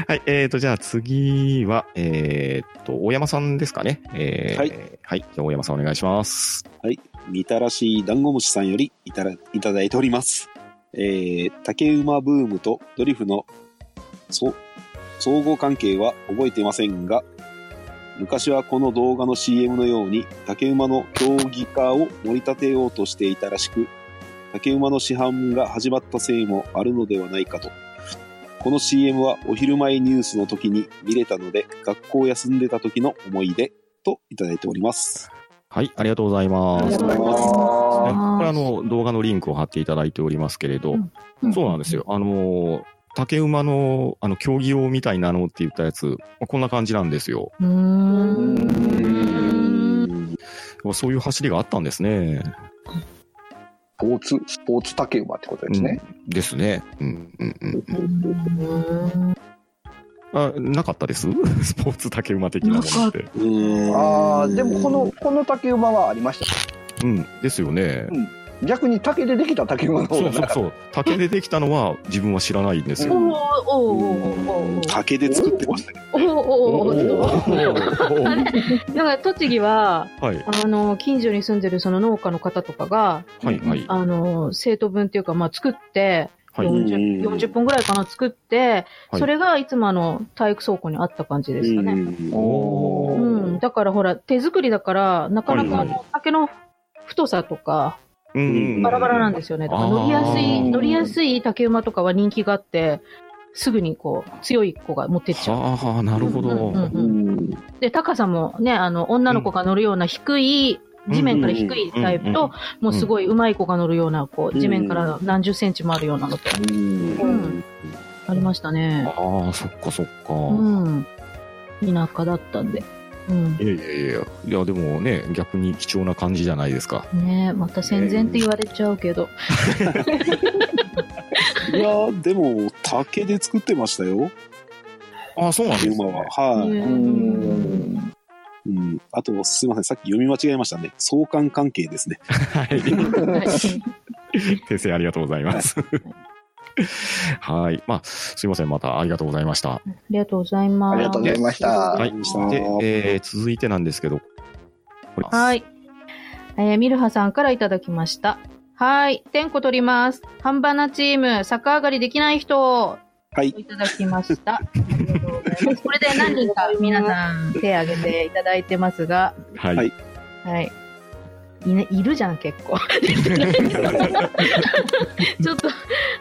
はい。えーと、じゃあ次は、えーっと、大山さんですかね。えーはい。はい。じゃあ大山さんお願いします。はい。みたらし団子虫さんよりいただいただいております。えー、竹馬ブームとドリフのそ相互関係は覚えていませんが、昔はこの動画の CM のように竹馬の競技化を盛り立てようとしていたらしく、竹馬の市販が始まったせいもあるのではないかと。この CM はお昼前ニュースの時に見れたので、学校休んでた時の思い出といただいております。はい。ありがとうございます。ありがとうございますこれあの動画のリンクを貼っていただいておりますけれど、うんそうなんですよ。あの竹馬のあの競技用みたいなのって言ったやつ、こんな感じなんですよ。うーん。そういう走りがあったんですね。スポーツ、スポーツ竹馬ってことですね。うんですね。うんうんうんあなかったです？スポーツ竹馬的なものって。ああ、でもこの、この竹馬はありました。うん。ですよね。逆に竹でできた竹馬の方が。そうそうそう。竹でできたのは自分は知らないんですよ。竹で作ってましたけど。おーおーおーおーあれ？だから栃木は、はい。あの、近所に住んでるその農家の方とかが、はいはい。あの、生徒分っていうか、まあ、作って、はい。40, 40本ぐらいかな、作って、はいそれがいつもあの、体育倉庫にあった感じでしたね。うん。だからほら、手作りだから、なかなかあはいの竹の太さとか、うんバラバラなんですよね。だから乗りやすあい、ー乗りやすい竹馬とかは人気があって、すぐにこう、強い子が持ってっちゃう。はあ、なるほど。うんうんううんんで、高さもね、あの、女の子が乗るような低い、地面から低いタイプと、もうすごい上手い子が乗るような、こう、地面から何十センチもあるようなのと、うんありましたね。ああ、そっかそっか。うん。田舎だったんで。うん。いやいやいや、いやでもね、逆に貴重な感じじゃないですか。ねまた戦前って言われちゃうけど。いやーでも竹で作ってましたよああ、そうなんです馬ねは。はい、ねうん。うん。あとすいませんさっき読み間違えましたね相関関係ですね はい。はい 訂正ありがとうございます。はい。まあ、すいません。またありがとうございました。ありがとうございます。ありがとうございました。はい。で、えー続いてなんですけど、はい。えーミルハさんからいただきました。はい。点呼取ります。半ばなチーム、逆上がりできない人。はい。いただきました。ありがとうございます。これで何人か皆さん手挙げていただいてますが、はい。はいはい。い,、ね、いるじゃん、結構。ちょっと、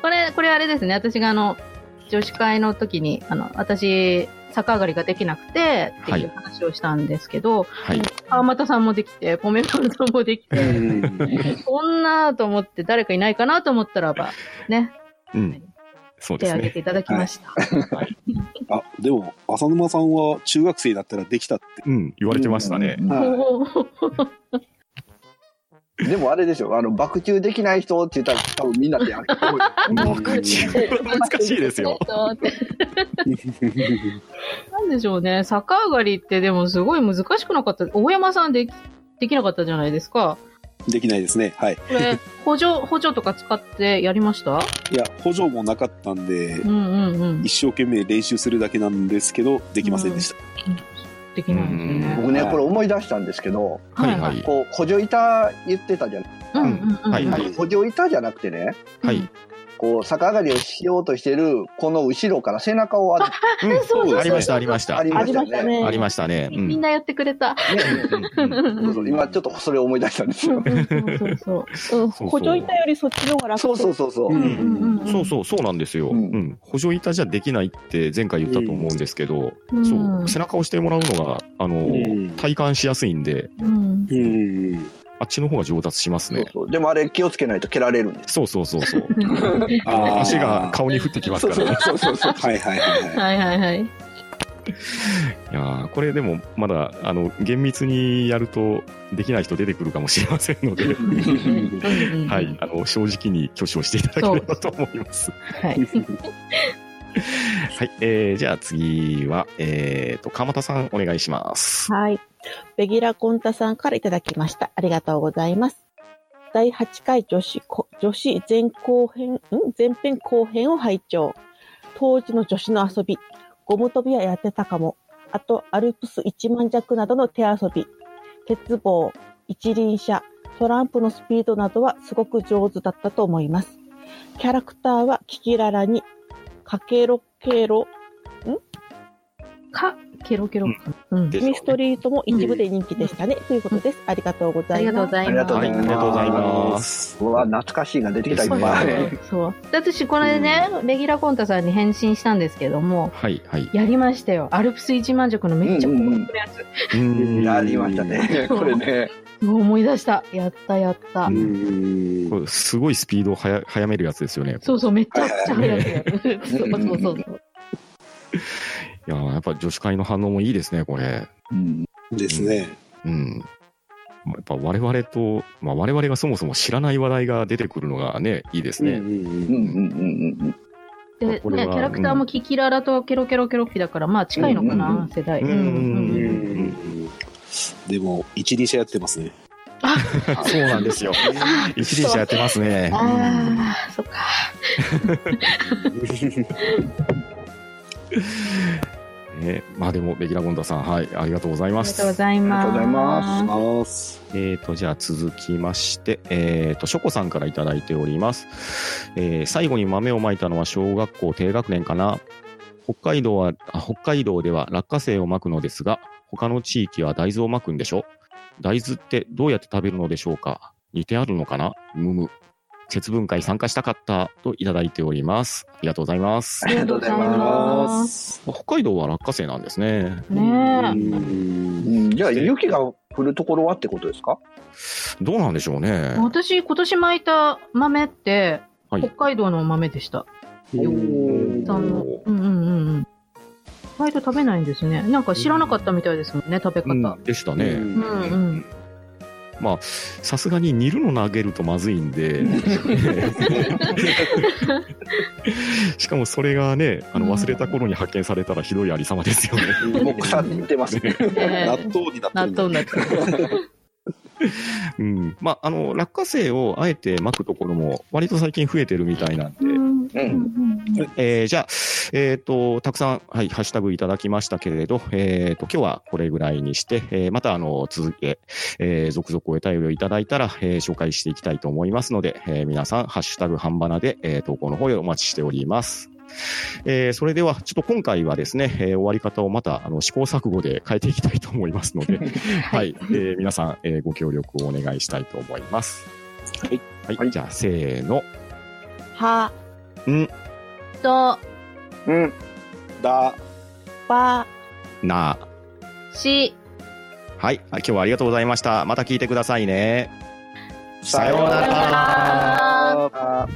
これ、これあれですね。私があの、女子会の時に、あの、私、逆上がりができなくて、っていう話をしたんですけど、はい。川又さんもできて、ポメマンさんもできうて、んこんなと思って誰かいないかなと思ったらば、ね、うん。そうですね。手挙げていただきました。あ、でも、浅沼さんは中学生だったらできたって。うん。言われてましたね。うんはいでもあれでしょ、あの、爆中できない人って言ったら多分みんなでやる。爆中は難しいですよ。なんでしょうね。逆上がりってでもすごい難しくなかった。大山さんできできなかったじゃないですか。できないですね。はい。これ、補助、補助とか使ってやりました？いや、補助もなかったんで、うんうんうん。一生懸命練習するだけなんですけど、できませんでした。できないですね。僕ね、はいこれ思い出したんですけど、はいはい。こう、補助板言ってたじゃないうんうんうん。はいはい補助板じゃなくてね、はい。こう、逆上がりをしようとしてる、この後ろから背中をあうん そうありました、ありました。ありましたよね。ありましたね。うんみんなやってくれた。今ちょっとそれを思い出したんですよ。そうそうそう。うん、補助板よりそっちの方が楽そうそうそうそう。そうそう、そうなんですよ。補助板じゃできないって前回言ったと思うんですけど、うんそう、背中を押してもらうのが、あの、ん体感しやすいんで、うん。うん。あっちの方が上達しますね。そうそうでもあれ気をつけないと蹴られるんです。そうそうそうそう。あー足が顔に降ってきますからね。そうそうそう。はいはいはいはい。はいはいはい。いやーこれでもまだ、あの、厳密にやるとできない人出てくるかもしれませんので、は。はいあの、正直に挙手をしていただければと思います。はい。はい、えー、じゃあ次は、えーと、川又さんお願いします。はい。ベギラコンタさんからいただきました。ありがとうございます。第8回女子、女子前後編、ん？前編後編を拝聴。当時の女子の遊び、ゴム跳びはやってたかも。あと、アルプス一万弱などの手遊び、鉄棒、一輪車、トランプのスピードなどはすごく上手だったと思います。キャラクターはキキララに、かけろけろ、ん？か、ケロケロ。うん。ミストリートも一部で人気でしたね。ということです。ありがとうごありざいます。がとうございます。はい、ありがとうございます。うわ、懐かしいが出てきた、い。そう。で私、これね、レギュラーコンタさんに返信したんですけども、はい、はい。やりましたよ。アルプス一万尺のめっちゃ高速のやつ。うんやりました。ね。これね。思い出した。やったやった。すごいスピードをはや早めるやつですよね。そうそう、めっちゃくちゃ速くやる。そうそうそうそう。いやーやっぱ女子会の反応もいいですね、これ。うんですね。うん。やっぱ我々と、まあ我々がそもそも知らない話題が出てくるのがね、いいですね。うんうんうんうんで、ね、キャラクターもキキララとケロケロケロッピだから、まあ近いのかうんうんな、世代。うんうんうんううんんでも、一輪車やってますね。そうなんですよ。一輪車やってますね。ああ、そっか。ねまあでも、レギュラーゴンダさん、はい、ありがとうございまありがとうごす。ざいます。ありがとうございます。えーと、じゃあ続きまして、えーと、ショコさんからいただいております。えー最後に豆をまいたのは小学校低学年かな。北海道は、あ北海道では落花生をまくのですが、他の地域は大豆をまくんでしょ？大豆ってどうやって食べるのでしょうか？似てあるのかな？むむ。節分会参加したかったといただいております。ありがとうございますあ。りがとうございます。北海道は落花生なんですね。ねじゃあ、雪が降るところはってことですか？どうなんでしょうねえ。。私、今年巻いた豆って、はい北海道の豆でした。うんあのうんうんうんうん。意外と食べないんですね。なんか知らなかったみたいですもんね、食べ方。うんでしたね。うんうんうん。まあ、さすがに煮るの投げるとまずいんで、しかもそれがね、あの忘れた頃に発見されたらひどいありさまですよね。もう腐ってますね。ね納豆になって納るんだ豆になってる。うん。まあ、あの、落花生をあえて巻くところも割と最近増えてるみたいなんで、えー、じゃあ、えっ、ー、と、たくさん、はい、ハッシュタグいただきましたけれど、えっ、ー、と、今日はこれぐらいにして、えー、また、あの、続け、えー、続々お便りをいただいたら、えー、紹介していきたいと思いますので、えー、皆さん、ハッシュタグ半ばなで、えー、投稿の方よお待ちしております。えー、それでは、ちょっと今回はですね、えー、終わり方をまたあの試行錯誤で変えていきたいと思いますので、はい、えー、皆さん、えー、ご協力をお願いしたいと思います。はい。はい、じゃあ、せーの。はー。ん、と、ん、だ、ば、な。し、はい。今日はありがとうございました。また聞いてくださいね。さようなら。